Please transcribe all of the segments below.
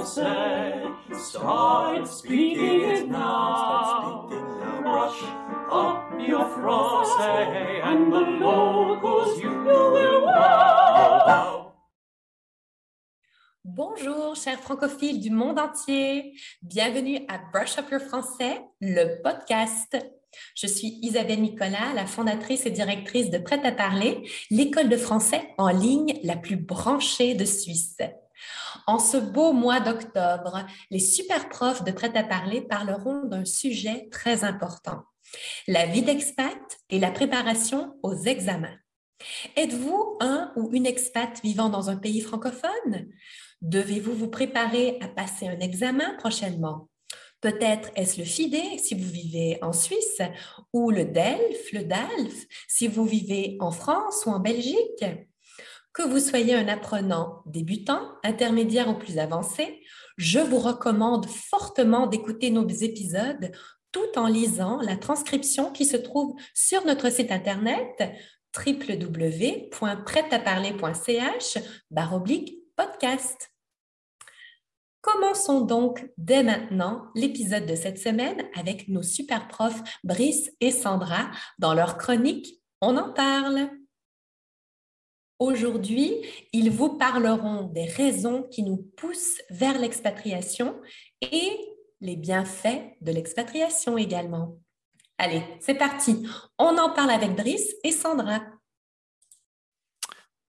français. Start speaking it now. Brush up your français and the locals you will wow. Bonjour, chers francophiles du monde entier. Bienvenue à Brush Up Your Français, le podcast. Je suis Isabelle Nicolas, la fondatrice et directrice de Prêt à parler, l'école de français en ligne la plus branchée de Suisse. En ce beau mois d'octobre, les super profs de Prêt à parler parleront d'un sujet très important, la vie d'expat et la préparation aux examens. Êtes-vous un ou une expat vivant dans un pays francophone? Devez-vous vous préparer à passer un examen prochainement? Peut-être est-ce le FIDE si vous vivez en Suisse ou le DELF, le DALF si vous vivez en France ou en Belgique? Que vous soyez un apprenant débutant, intermédiaire ou plus avancé, je vous recommande fortement d'écouter nos épisodes tout en lisant la transcription qui se trouve sur notre site internet www.prêtaparler.ch podcast. Commençons donc dès maintenant l'épisode de cette semaine avec nos super profs Brice et Sandra dans leur chronique On en parle. Aujourd'hui, ils vous parleront des raisons qui nous poussent vers l'expatriation et les bienfaits de l'expatriation également. Allez, c'est parti. On en parle avec Brice et Sandra.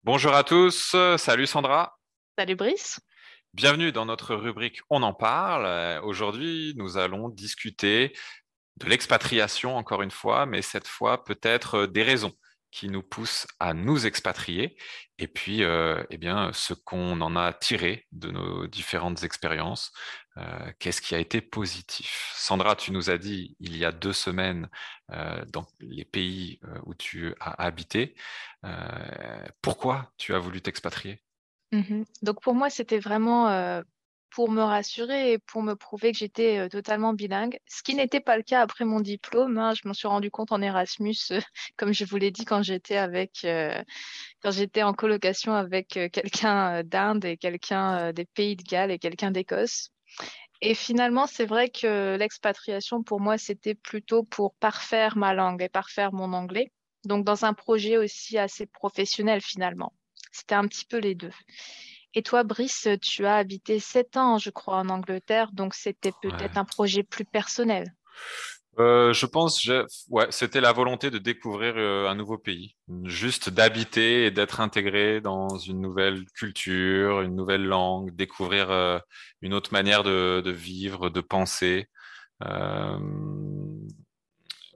Bonjour à tous. Salut Sandra. Salut Brice. Bienvenue dans notre rubrique On en parle. Aujourd'hui, nous allons discuter de l'expatriation encore une fois, mais cette fois peut-être des raisons qui nous pousse à nous expatrier et puis euh, eh bien ce qu'on en a tiré de nos différentes expériences euh, qu'est-ce qui a été positif? Sandra tu nous as dit il y a deux semaines euh, dans les pays où tu as habité pourquoi tu as voulu t'expatrier? Mmh donc pour moi c'était vraiment pour me rassurer et pour me prouver que j'étais euh, totalement bilingue, ce qui n'était pas le cas après mon diplôme. Hein. Je m'en suis rendu compte en Erasmus, euh, comme je vous l'ai dit quand j'étais avec, euh, quand j'étais en colocation avec quelqu'un d'Inde et quelqu'un des Pays de Galles et quelqu'un d'Écosse. Et finalement, c'est vrai que l'expatriation pour moi, c'était plutôt pour parfaire ma langue et parfaire mon anglais. Donc dans un projet aussi assez professionnel finalement. C'était un petit peu les deux. Et toi, Brice, tu as habité sept ans, je crois, en Angleterre, donc c'était peut-être un projet plus personnel. Euh, je pense, ouais, c'était la volonté de découvrir euh, un nouveau pays, juste d'habiter et d'être intégré dans une nouvelle culture, une nouvelle langue, découvrir euh, une autre manière de, de, vivre, de penser.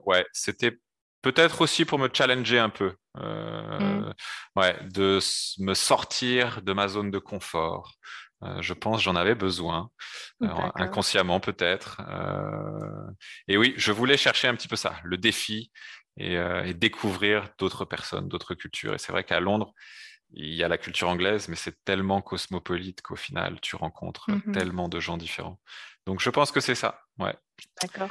ouais, c'était peut-être aussi pour me challenger un peu, euh, mm. ouais, de me sortir de ma zone de confort. Euh, je pense j'en avais besoin, euh, inconsciemment peut-être. et oui, je voulais chercher un petit peu ça, le défi et, découvrir d'autres personnes, d'autres cultures. Et c'est vrai qu'à Londres, il y a la culture anglaise, mais c'est tellement cosmopolite qu'au final, tu rencontres mm-hmm. tellement de gens différents. Donc, je pense que c'est ça. Ouais. D'accord.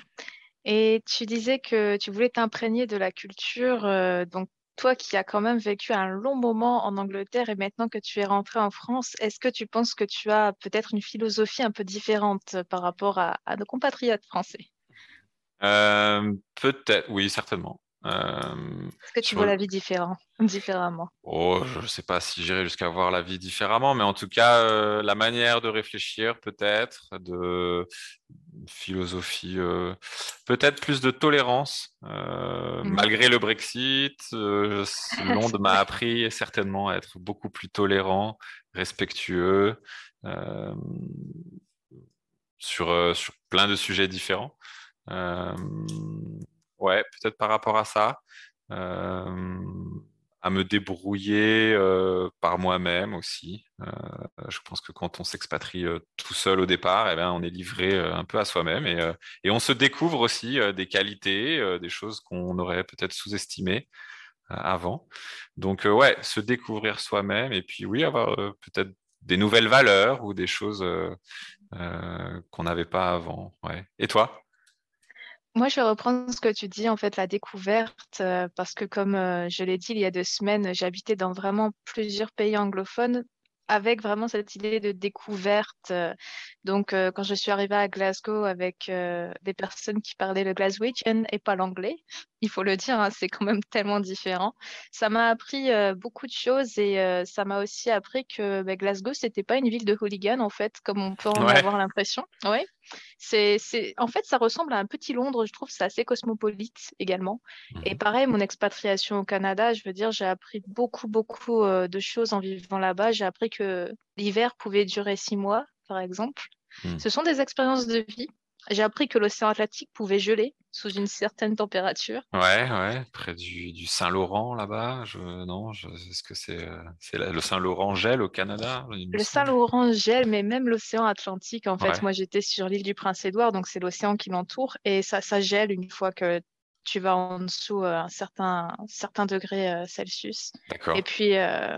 Et tu disais que tu voulais t'imprégner de la culture. Euh, donc, toi qui as quand même vécu un long moment en Angleterre et maintenant que tu es rentré en France, est-ce que tu penses que tu as peut-être une philosophie un peu différente par rapport à, nos compatriotes français? Euh, Peut-être, oui, certainement. Est-ce que tu vois la vie différent, différemment? Oh, Je ne sais pas si j'irai jusqu'à voir la vie différemment, mais en tout cas, euh, la manière de réfléchir, peut-être, de philosophie, euh, peut-être plus de tolérance, euh, mmh. malgré le Brexit. Londres m'a appris certainement à être beaucoup plus tolérant, respectueux sur, sur plein de sujets différents. Ouais, peut-être par rapport à ça. Euh, à me débrouiller euh, par moi-même aussi. Euh, je pense que quand on s'expatrie tout seul au départ, eh bien, on est livré un peu à soi-même et, et, on se découvre aussi des qualités, des choses qu'on aurait peut-être sous-estimées avant. Donc ouais, se découvrir soi-même et puis oui, avoir peut-être des nouvelles valeurs ou des choses qu'on n'avait pas avant. Ouais. Et toi? Moi, je vais reprendre ce que tu dis, en fait, la découverte, euh, parce que comme euh, je l'ai dit il y a deux semaines, j'habitais dans vraiment plusieurs pays anglophones. avec vraiment cette idée de découverte. Donc, quand je suis arrivée à Glasgow avec des personnes qui parlaient le Glaswegian et pas l'anglais, il faut le dire, hein, c'est quand même tellement différent. Ça m'a appris beaucoup de choses et ça m'a aussi appris que bah, Glasgow, c'était pas une ville de hooligans en fait, comme on peut en avoir l'impression. Ouais. C'est, c'est, en fait, ça ressemble à un petit Londres. Je trouve c'est assez cosmopolite également. Et mmh pareil, mon expatriation au Canada, je veux dire, j'ai appris beaucoup, beaucoup de choses en vivant là-bas. J'ai appris que l'hiver pouvait durer six mois, par exemple. Mmh. Ce sont des expériences de vie. J'ai appris que l'océan Atlantique pouvait geler sous une certaine température. Ouais, ouais, près du, Saint-Laurent là-bas. Je... Non, est-ce que c'est euh, le Saint-Laurent gèle au Canada? Le Saint-Laurent gèle, mais même l'océan Atlantique. En fait, moi j'étais sur l'île du Prince-Édouard, donc c'est l'océan qui l'entoure, et ça, ça gèle une fois que tu vas en dessous euh, un certain, certain degré euh, Celsius. Et puis,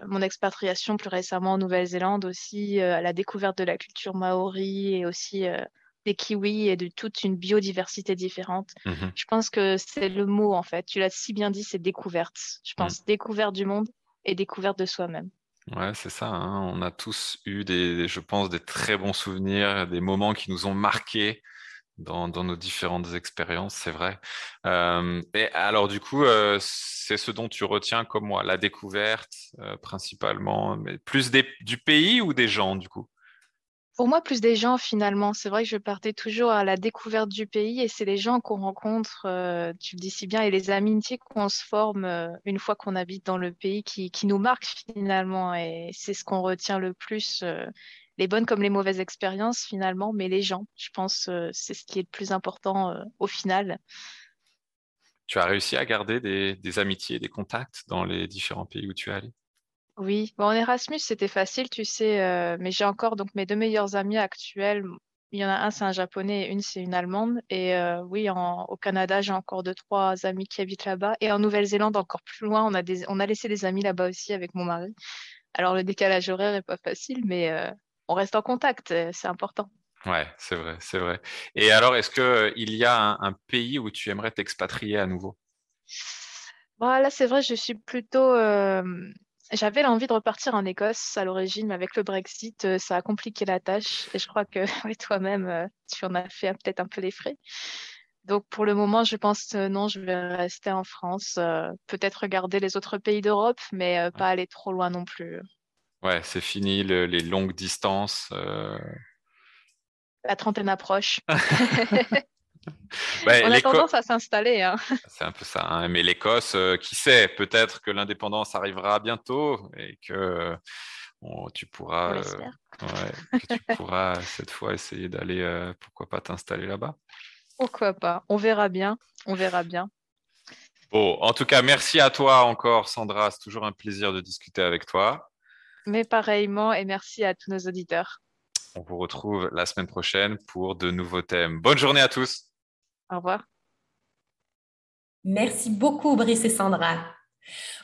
mon expatriation plus récemment en Nouvelle-Zélande aussi, à la découverte de la culture maori et aussi des kiwis et de toute une biodiversité différente. Mhm. Je pense que c'est le mot, en fait. Tu l'as si bien dit, c'est découverte. Je pense mhm. découverte du monde et découverte de soi-même. Ouais, c'est ça. Hein. On a tous eu, des, je pense, des très bons souvenirs, des moments qui nous ont marqués dans, nos différentes expériences, c'est vrai. Euh, et alors, du coup, euh, c'est ce dont tu retiens comme moi, la découverte euh, principalement, mais plus du pays ou des gens, du coup? Pour moi, plus des gens finalement. C'est vrai que je partais toujours à la découverte du pays et c'est les gens qu'on rencontre, euh, tu le dis si bien, et les amitiés qu'on se forme euh, une fois qu'on habite dans le pays qui, nous marquent finalement. Et c'est ce qu'on retient le plus, euh, les bonnes comme les mauvaises expériences finalement, mais les gens, je pense, c'est ce qui est le plus important au final. Tu as réussi à garder des amitiés, des contacts dans les différents pays où tu es allé? Oui, bon, en Erasmus, c'était facile, tu sais, euh, mais j'ai encore donc mes deux meilleures amies actuelles. Il y en a un, c'est un japonais, et une, c'est une allemande. Et euh, oui, au Canada, j'ai encore deux, trois amis qui habitent là-bas. Et en Nouvelle-Zélande, encore plus loin, on a, des, on a laissé des amis là-bas aussi avec mon mari. Alors, le décalage horaire n'est pas facile, mais euh, on reste en contact, c'est important. Ouais, c'est vrai, c'est vrai. Et alors, est-ce qu'il y a un, un, pays où tu aimerais t'expatrier à nouveau? Voilà, bah, c'est vrai, je suis plutôt j'avais l'envie de repartir en Écosse à l'origine, mais avec le Brexit, euh, ça a compliqué la tâche. Et je crois que toi-même, euh, tu en as fait peut-être un peu les frais. Donc pour le moment, je pense euh, non, je vais rester en France. peut-être regarder les autres pays d'Europe, mais pas aller trop loin non plus. Ouais, c'est fini les longues distances. La trentaine approche. On a tendance à s'installer. Hein. C'est un peu ça. Hein. Mais l'Écosse, euh, qui sait, peut-être que l'indépendance arrivera bientôt et que tu pourras, euh, tu pourras cette fois essayer d'aller, euh, pourquoi pas t'installer là-bas. Pourquoi pas On verra bien. On verra bien. Bon, en tout cas, merci à toi encore, Sandra. C'est toujours un plaisir de discuter avec toi. Mais pareillement, et merci à tous nos auditeurs. On vous retrouve la semaine prochaine pour de nouveaux thèmes. Bonne journée à tous. Au revoir. Merci beaucoup, Brice et Sandra.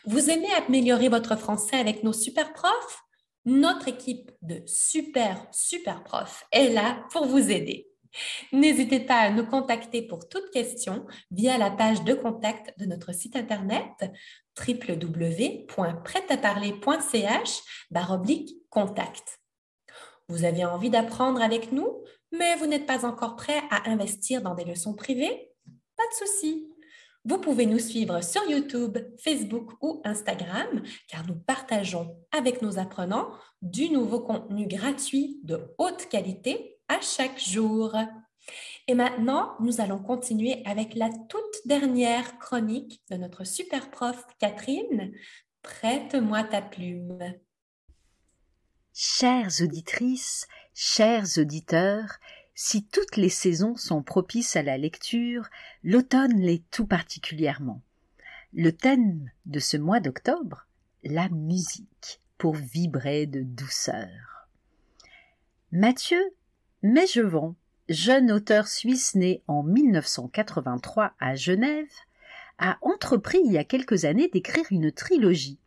Vous aimez améliorer votre français avec nos super profs? Notre équipe de super, super profs est là pour vous aider. N'hésitez pas à nous contacter pour toute question via la page de contact de notre site internet www.prêtaparler.ch contact. Vous avez envie d'apprendre avec nous? Mais vous n'êtes pas encore prêt à investir dans des leçons privées, pas de souci. Vous pouvez nous suivre sur YouTube, Facebook ou Instagram car nous partageons avec nos apprenants du nouveau contenu gratuit de haute qualité à chaque jour. Et maintenant, nous allons continuer avec la toute dernière chronique de notre super prof Catherine. Prête-moi ta plume. Chères auditrices, chers auditeurs, si toutes les saisons sont propices à la lecture, l'automne l'est tout particulièrement. Le thème de ce mois d'octobre, la musique, pour vibrer de douceur. Mathieu Mégevon, jeune auteur suisse né en 1983 à Genève, a entrepris il y a quelques années d'écrire une trilogie.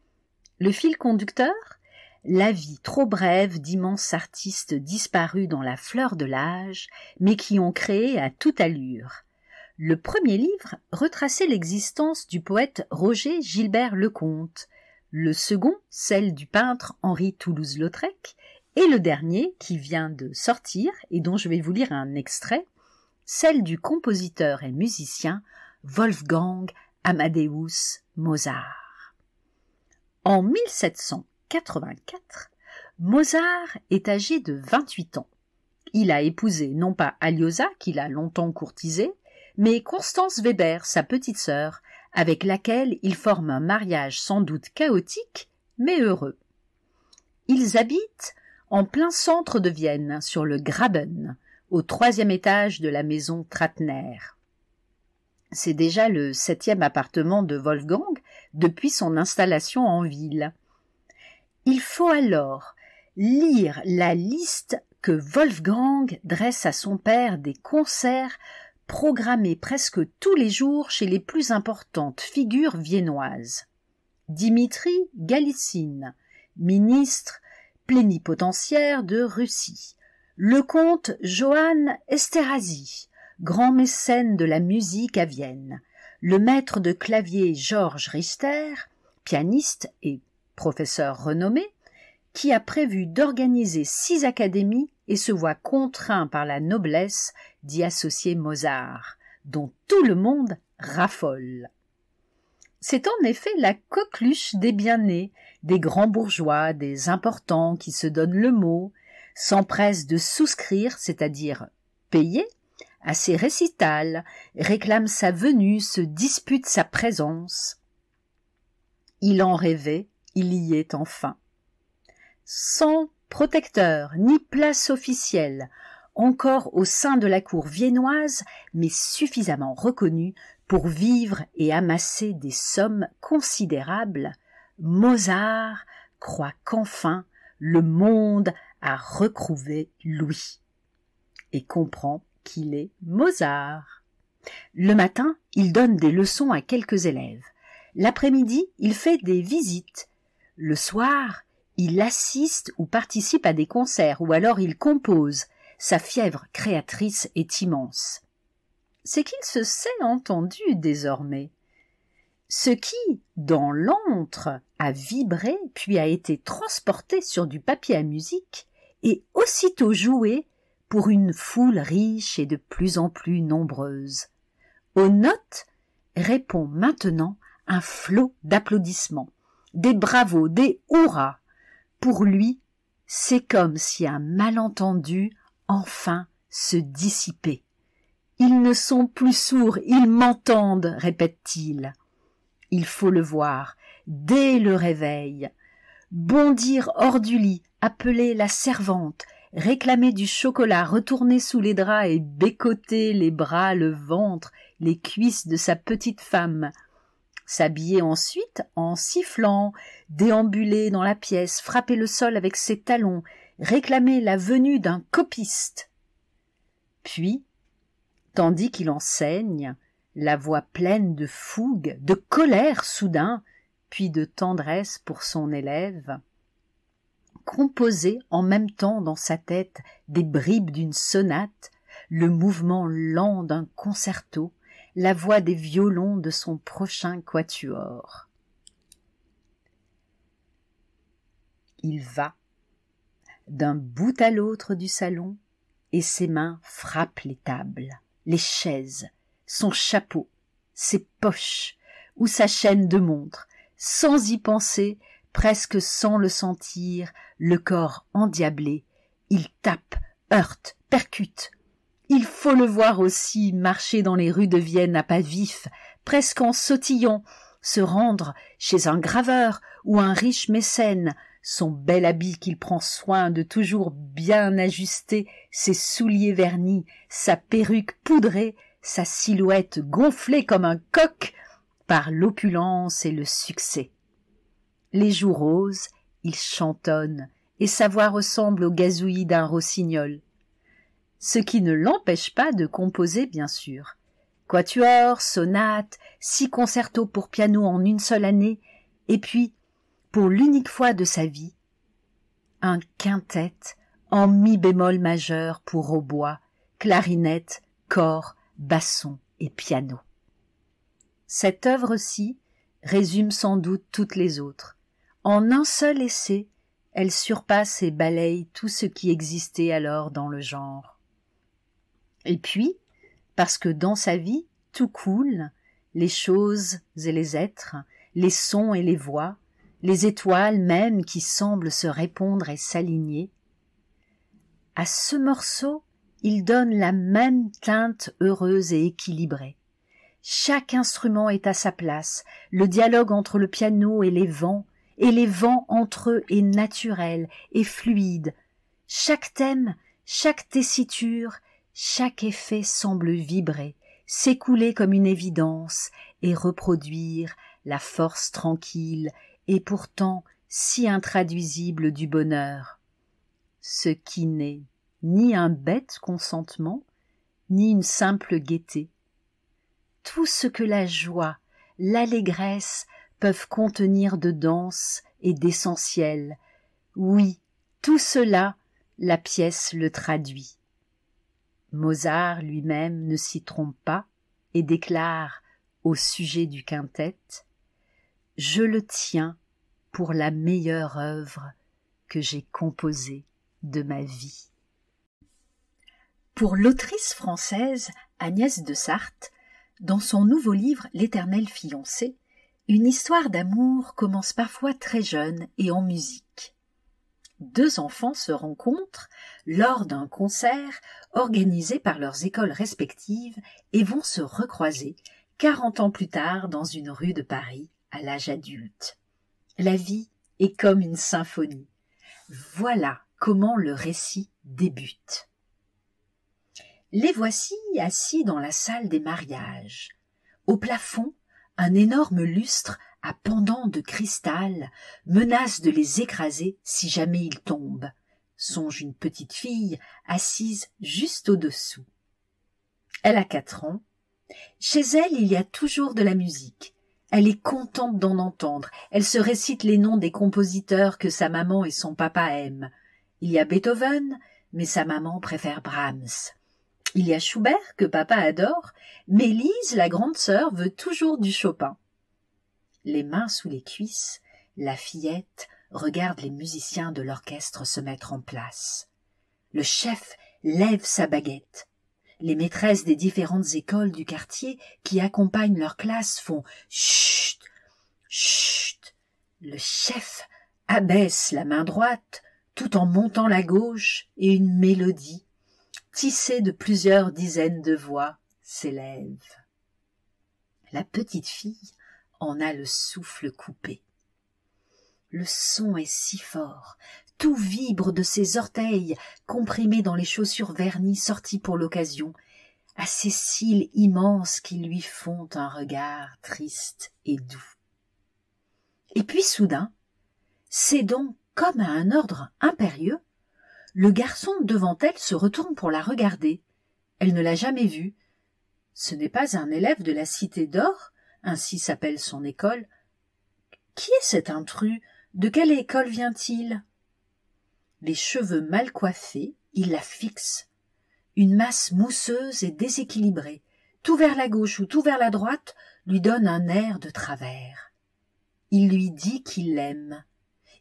Le fil conducteur? La vie trop brève d'immenses artistes disparus dans la fleur de l'âge, mais qui ont créé à toute allure. Le premier livre retraçait l'existence du poète Roger Gilbert Lecomte. le second celle du peintre Henri Toulouse-Lautrec, et le dernier, qui vient de sortir et dont je vais vous lire un extrait, celle du compositeur et musicien Wolfgang Amadeus Mozart. En 1784, Mozart est âgé de 28 ans. Il a épousé non pas Aliosa, qu'il a longtemps courtisée, mais Constance Weber, sa petite sœur, avec laquelle il forme un mariage sans doute chaotique, mais heureux. Ils habitent en plein centre de Vienne, sur le Graben, au troisième étage de la maison Tratner. C'est déjà le septième appartement de Wolfgang depuis son installation en ville. Il faut alors lire la liste que Wolfgang dresse à son père des concerts programmés presque tous les jours chez les plus importantes figures viennoises. Dimitri Galicine, ministre plénipotentiaire de Russie, le comte Johann Esterhazy, grand mécène de la musique à Vienne, le maître de clavier Georges Richter, pianiste et professeur renommé, qui a prévu d'organiser six académies et se voit contraint par la noblesse d'y associer Mozart, dont tout le monde raffole. C'est en effet la coqueluche des bien-nés, des grands bourgeois, des importants qui se donnent le mot, s'empressent de souscrire, c'est-à-dire payer, à ses récitals, réclament sa venue, se disputent sa présence. Il en rêvait, il y est enfin. Sans protecteur ni place officielle, encore au sein de la cour viennoise, mais suffisamment reconnu pour vivre et amasser des sommes considérables, Mozart croit qu'enfin le monde a recrouvé Louis et comprend qu'il est Mozart. Le matin, il donne des leçons à quelques élèves. L'après-midi, il fait des visites. Le soir, il assiste ou participe à des concerts ou alors il compose. Sa fièvre créatrice est immense c'est qu'il se sait entendu désormais. Ce qui, dans l'antre, a vibré puis a été transporté sur du papier à musique et aussitôt joué pour une foule riche et de plus en plus nombreuse. Aux notes répond maintenant un flot d'applaudissements, des bravos, des hurrahs. Pour lui, c'est comme si un malentendu enfin se dissipait. Ils ne sont plus sourds, ils m'entendent, répète-t-il. Il faut le voir, dès le réveil. Bondir hors du lit, appeler la servante, réclamer du chocolat, retourner sous les draps et bécoter les bras, le ventre, les cuisses de sa petite femme, s'habiller ensuite en sifflant, déambuler dans la pièce, frapper le sol avec ses talons, réclamer la venue d'un copiste. Puis, tandis qu'il enseigne, la voix pleine de fougue, de colère soudain, puis de tendresse pour son élève, composer en même temps dans sa tête des bribes d'une sonate, le mouvement lent d'un concerto, la voix des violons de son prochain quatuor. Il va d'un bout à l'autre du salon, et ses mains frappent les tables les chaises, son chapeau, ses poches, ou sa chaîne de montre, sans y penser, presque sans le sentir, le corps endiablé, il tape, heurte, percute. Il faut le voir aussi marcher dans les rues de Vienne à pas vifs, presque en sautillant, se rendre chez un graveur ou un riche mécène, son bel habit qu'il prend soin de toujours bien ajuster, ses souliers vernis, sa perruque poudrée, sa silhouette gonflée comme un coq par l'opulence et le succès. Les joues roses, il chantonne, et sa voix ressemble au gazouillis d'un rossignol. Ce qui ne l'empêche pas de composer, bien sûr. Quatuor, sonate, six concertos pour piano en une seule année, et puis pour l'unique fois de sa vie, un quintet en mi bémol majeur pour hautbois, clarinette, cor, basson et piano. Cette œuvre-ci résume sans doute toutes les autres. En un seul essai, elle surpasse et balaye tout ce qui existait alors dans le genre. Et puis, parce que dans sa vie, tout coule, les choses et les êtres, les sons et les voix, les étoiles même qui semblent se répondre et s'aligner. À ce morceau, il donne la même teinte heureuse et équilibrée. Chaque instrument est à sa place, le dialogue entre le piano et les vents, et les vents entre eux est naturel et fluide. Chaque thème, chaque tessiture, chaque effet semble vibrer, s'écouler comme une évidence, et reproduire la force tranquille et pourtant si intraduisible du bonheur, ce qui n'est ni un bête consentement, ni une simple gaieté. Tout ce que la joie, l'allégresse peuvent contenir de danse et d'essentiel, oui, tout cela, la pièce le traduit. Mozart lui-même ne s'y trompe pas et déclare au sujet du quintet Je le tiens pour la meilleure œuvre que j'ai composée de ma vie. Pour l'autrice française Agnès de Sarthe, dans son nouveau livre L'éternel fiancé, une histoire d'amour commence parfois très jeune et en musique. Deux enfants se rencontrent lors d'un concert organisé par leurs écoles respectives et vont se recroiser quarante ans plus tard dans une rue de Paris à l'âge adulte. La vie est comme une symphonie. Voilà comment le récit débute. Les voici assis dans la salle des mariages. Au plafond, un énorme lustre à pendant de cristal menace de les écraser si jamais ils tombent, songe une petite fille assise juste au-dessous. Elle a quatre ans. Chez elle, il y a toujours de la musique. Elle est contente d'en entendre. Elle se récite les noms des compositeurs que sa maman et son papa aiment. Il y a Beethoven, mais sa maman préfère Brahms. Il y a Schubert que papa adore, mais Lise, la grande sœur, veut toujours du Chopin. Les mains sous les cuisses, la fillette regarde les musiciens de l'orchestre se mettre en place. Le chef lève sa baguette. Les maîtresses des différentes écoles du quartier qui accompagnent leur classe font chut, chut. Le chef abaisse la main droite tout en montant la gauche et une mélodie tissée de plusieurs dizaines de voix s'élève. La petite fille en a le souffle coupé. Le son est si fort, tout vibre de ses orteils comprimés dans les chaussures vernies sorties pour l'occasion, à ses cils immenses qui lui font un regard triste et doux. Et puis soudain, cédant comme à un ordre impérieux, le garçon devant elle se retourne pour la regarder. Elle ne l'a jamais vu. Ce n'est pas un élève de la Cité d'Or, ainsi s'appelle son école. Qui est cet intrus? De quelle école vient-il? Les cheveux mal coiffés, il la fixe. Une masse mousseuse et déséquilibrée, tout vers la gauche ou tout vers la droite, lui donne un air de travers. Il lui dit qu'il l'aime.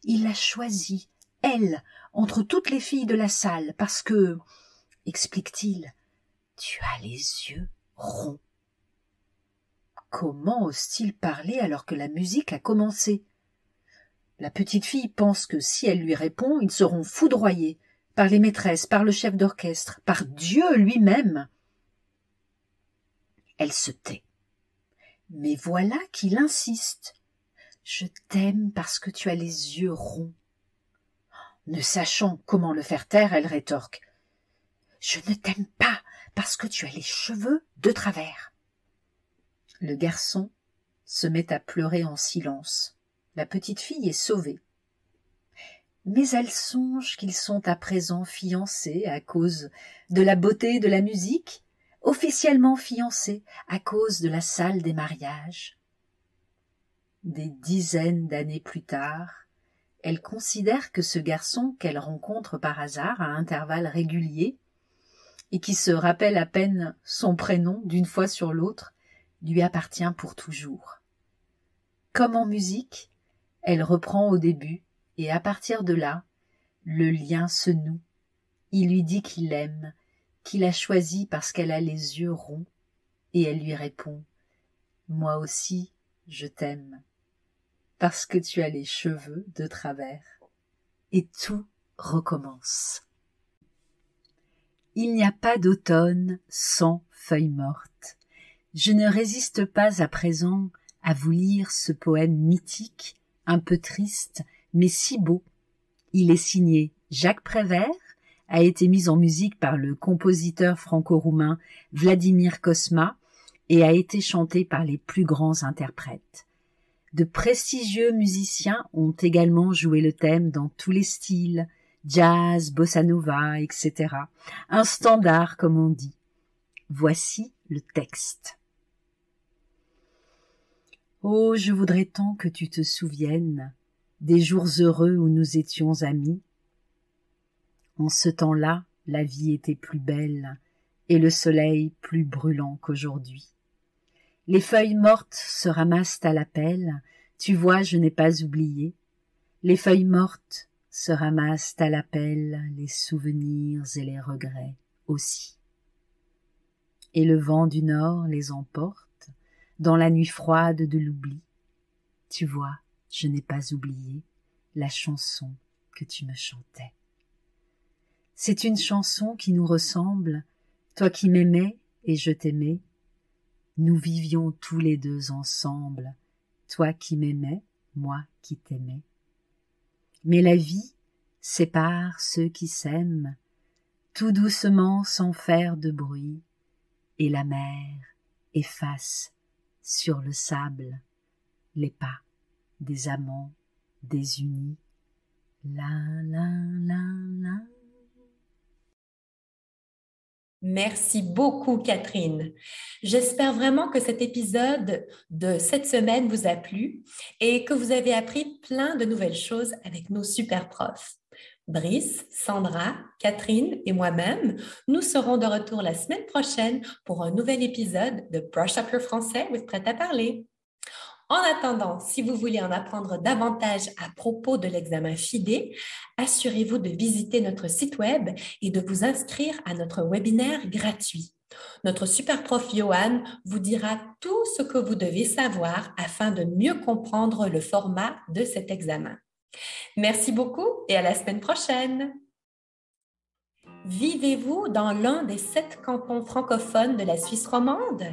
Il l'a choisie, elle, entre toutes les filles de la salle, parce que, explique-t-il, tu as les yeux ronds. Comment ose-t-il parler alors que la musique a commencé? La petite fille pense que si elle lui répond, ils seront foudroyés par les maîtresses, par le chef d'orchestre, par Dieu lui-même. Elle se tait. Mais voilà qu'il insiste. Je t'aime parce que tu as les yeux ronds. Ne sachant comment le faire taire, elle rétorque. Je ne t'aime pas parce que tu as les cheveux de travers. Le garçon se met à pleurer en silence la petite fille est sauvée. Mais elle songe qu'ils sont à présent fiancés à cause de la beauté de la musique, officiellement fiancés à cause de la salle des mariages. Des dizaines d'années plus tard, elle considère que ce garçon qu'elle rencontre par hasard à intervalles réguliers, et qui se rappelle à peine son prénom d'une fois sur l'autre, lui appartient pour toujours. Comme en musique, Elle reprend au début, et à partir de là, le lien se noue. Il lui dit qu'il l'aime, qu'il a choisi parce qu'elle a les yeux ronds, et elle lui répond Moi aussi, je t'aime, parce que tu as les cheveux de travers. Et tout recommence. Il n'y a pas d'automne sans feuilles mortes. Je ne résiste pas à présent à vous lire ce poème mythique, un peu triste, mais si beau. Il est signé Jacques Prévert, a été mis en musique par le compositeur franco-roumain Vladimir Kosma et a été chanté par les plus grands interprètes. De prestigieux musiciens ont également joué le thème dans tous les styles, jazz, bossa nova, etc. Un standard, comme on dit. Voici le texte. Oh, je voudrais tant que tu te souviennes des jours heureux où nous étions amis. En ce temps-là, la vie était plus belle et le soleil plus brûlant qu'aujourd'hui. Les feuilles mortes se ramassent à la pelle, tu vois, je n'ai pas oublié. Les feuilles mortes se ramassent à la pelle, les souvenirs et les regrets aussi. Et le vent du nord les emporte dans la nuit froide de l'oubli. Tu vois, je n'ai pas oublié la chanson que tu me chantais. C'est une chanson qui nous ressemble, toi qui m'aimais et je t'aimais, nous vivions tous les deux ensemble, toi qui m'aimais, moi qui t'aimais. Mais la vie sépare ceux qui s'aiment, tout doucement sans faire de bruit, et la mer efface sur le sable les pas des amants désunis. La la la la. Merci beaucoup, Catherine. J'espère vraiment que cet épisode de cette semaine vous a plu et que vous avez appris plein de nouvelles choses avec nos super profs. Brice, Sandra, Catherine et moi-même, nous serons de retour la semaine prochaine pour un nouvel épisode de Brush Up Your Français with Prêt à parler. En attendant, si vous voulez en apprendre davantage à propos de l'examen FIDE, assurez-vous de visiter notre site web et de vous inscrire à notre webinaire gratuit. Notre super prof Johan vous dira tout ce que vous devez savoir afin de mieux comprendre le format de cet examen. Merci beaucoup et à la semaine prochaine. Vivez-vous dans l'un des sept cantons francophones de la Suisse romande?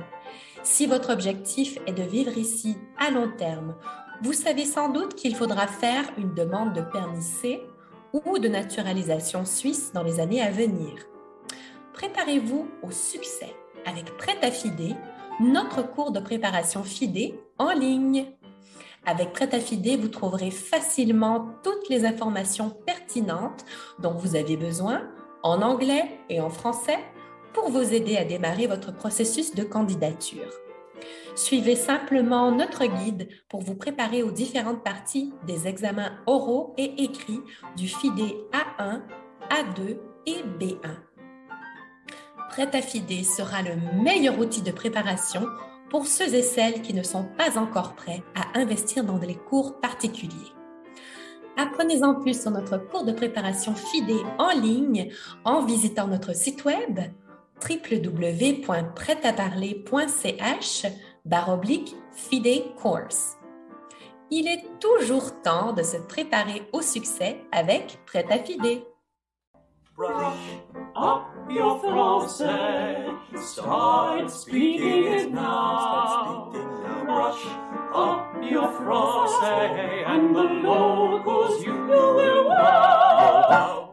Si votre objectif est de vivre ici à long terme, vous savez sans doute qu'il faudra faire une demande de permis C ou de naturalisation suisse dans les années à venir. Préparez-vous au succès avec Prêt à FIDE, notre cours de préparation FIDE en ligne. Avec Prêt à FIDE, vous trouverez facilement toutes les informations pertinentes dont vous avez besoin en anglais et en français pour vous aider à démarrer votre processus de candidature. Suivez simplement notre guide pour vous préparer aux différentes parties des examens oraux et écrits du FIDE A1, A2 et B1. Prêt à FIDE sera le meilleur outil de préparation pour ceux et celles qui ne sont pas encore prêts à investir dans des cours particuliers. Apprenez-en plus sur notre cours de préparation FIDE en ligne en visitant notre site web www.prêtaparler.ch baroblique FIDE Course. Il est toujours temps de se préparer au succès avec Prêt à FIDE. Brush up your français. Start speaking it now. Brush up your français, and the locals you will wow.